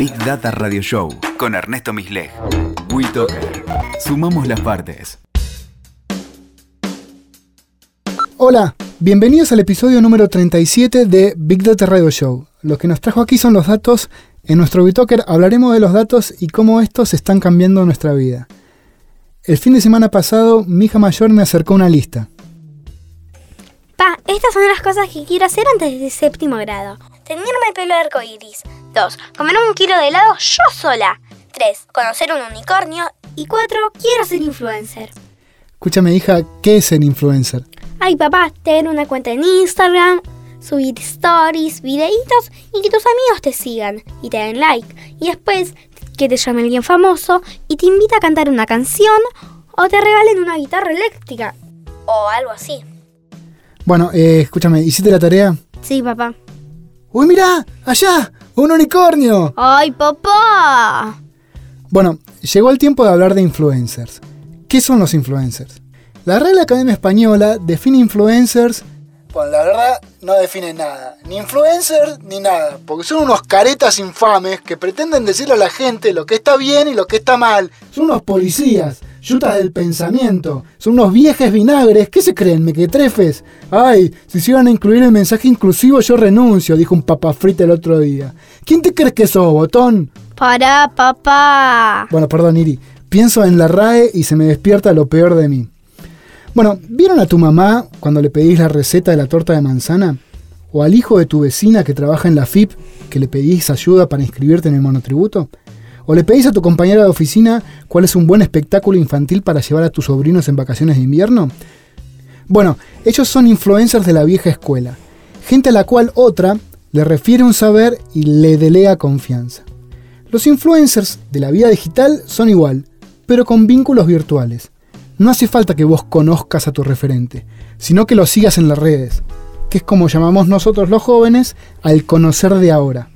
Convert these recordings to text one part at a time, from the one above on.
Big Data Radio Show con Ernesto Misleg. WeToker. Sumamos las partes. Hola, bienvenidos al episodio número 37 de Big Data Radio Show. Lo que nos trajo aquí son los datos. En nuestro WeToker hablaremos de los datos y cómo estos están cambiando nuestra vida. El fin de semana pasado, mi hija mayor me acercó una lista. Pa, estas son las cosas que quiero hacer antes de séptimo grado. Tenerme el pelo de arco iris. 2. Comer un kilo de helado yo sola. 3. Conocer un unicornio. Y 4. Quiero ser influencer. Escúchame, hija, ¿qué es ser influencer? Ay, papá, tener una cuenta en Instagram, subir stories, videitos y que tus amigos te sigan y te den like. Y después que te llame alguien famoso y te invita a cantar una canción o te regalen una guitarra eléctrica o algo así. Bueno, eh, escúchame, ¿hiciste la tarea? Sí, papá. ¡Uy, mira! ¡Allá! ¡Un unicornio! ¡Ay, papá! Bueno, llegó el tiempo de hablar de influencers. ¿Qué son los influencers? La Real Academia Española define influencers. Bueno, la verdad no define nada. Ni influencers ni nada. Porque son unos caretas infames que pretenden decirle a la gente lo que está bien y lo que está mal. Son unos policías, yutas del pensamiento. Son unos viejes vinagres. ¿Qué se creen, mequetrefes? Ay, si se iban a incluir el mensaje inclusivo yo renuncio, dijo un papafrita el otro día. ¿Quién te crees que sos, botón? Para, papá. Bueno, perdón, Iri. Pienso en la RAE y se me despierta lo peor de mí. Bueno, ¿vieron a tu mamá cuando le pedís la receta de la torta de manzana? ¿O al hijo de tu vecina que trabaja en la FIP que le pedís ayuda para inscribirte en el monotributo? ¿O le pedís a tu compañera de oficina cuál es un buen espectáculo infantil para llevar a tus sobrinos en vacaciones de invierno? Bueno, ellos son influencers de la vieja escuela, gente a la cual otra le refiere un saber y le delega confianza. Los influencers de la vida digital son igual, pero con vínculos virtuales. No hace falta que vos conozcas a tu referente, sino que lo sigas en las redes, que es como llamamos nosotros los jóvenes al conocer de ahora.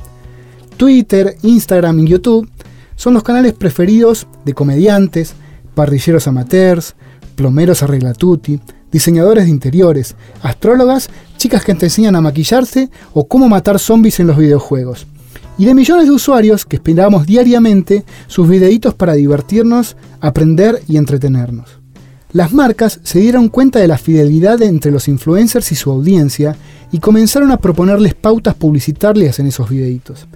Twitter, Instagram y YouTube son los canales preferidos de comediantes, parrilleros amateurs, plomeros arreglatuti, diseñadores de interiores, astrólogas, chicas que te enseñan a maquillarse o cómo matar zombies en los videojuegos. Y de millones de usuarios que esperamos diariamente sus videitos para divertirnos, aprender y entretenernos. Las marcas se dieron cuenta de la fidelidad entre los influencers y su audiencia y comenzaron a proponerles pautas publicitarias en esos videitos.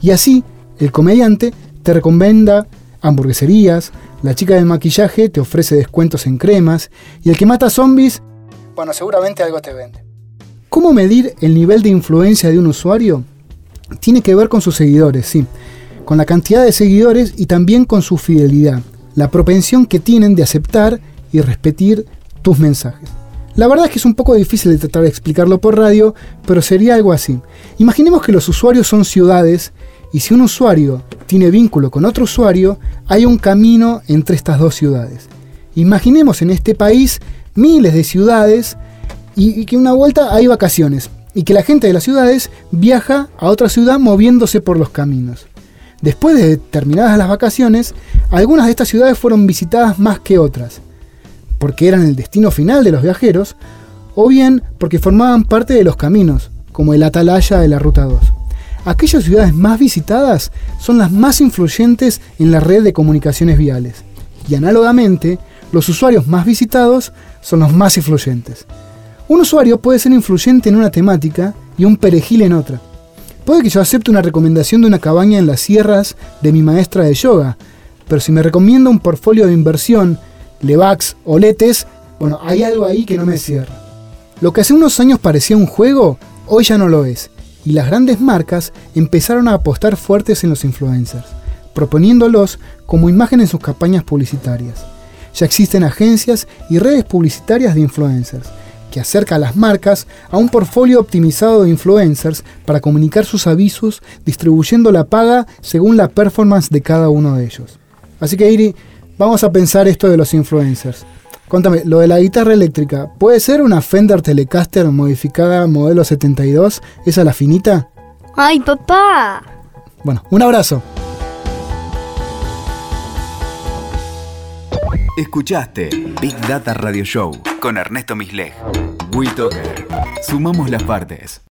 Y así, el comediante te recomienda hamburgueserías, la chica del maquillaje te ofrece descuentos en cremas y el que mata zombies, bueno, seguramente algo te vende. ¿Cómo medir el nivel de influencia de un usuario? Tiene que ver con sus seguidores, sí, con la cantidad de seguidores y también con su fidelidad, la propensión que tienen de aceptar y repetir tus mensajes. La verdad es que es un poco difícil de tratar de explicarlo por radio, pero sería algo así. Imaginemos que los usuarios son ciudades y si un usuario tiene vínculo con otro usuario, hay un camino entre estas dos ciudades. Imaginemos en este país miles de ciudades y, que una vuelta hay vacaciones y que la gente de las ciudades viaja a otra ciudad moviéndose por los caminos. Después de terminadas las vacaciones, algunas de estas ciudades fueron visitadas más que otras, porque eran el destino final de los viajeros, o bien porque formaban parte de los caminos, como el atalaya de la Ruta 2 aquellas ciudades más visitadas son las más influyentes en la red de comunicaciones viales. Y análogamente, los usuarios más visitados son los más influyentes. Un usuario puede ser influyente en una temática y un perejil en otra. Puede que yo acepte una recomendación de una cabaña en las sierras de mi maestra de yoga, pero si me recomienda un portfolio de inversión, Levax o Letes, bueno, hay algo ahí que no me cierra. Lo que hace unos años parecía un juego, hoy ya no lo es y las grandes marcas empezaron a apostar fuertes en los influencers, proponiéndolos como imagen en sus campañas publicitarias. Ya existen agencias y redes publicitarias de influencers, que acerca a las marcas a un portfolio optimizado de influencers para comunicar sus avisos distribuyendo la paga según la performance de cada uno de ellos. Así que Iri, vamos a pensar esto de los influencers. Contame, lo de la guitarra eléctrica, ¿puede ser una Fender Telecaster modificada modelo 72? ¿Esa la finita? ¡Ay, papá! Bueno, un abrazo. Escuchaste Big Data Radio Show con Ernesto Misleg. WeToker. Sumamos las partes.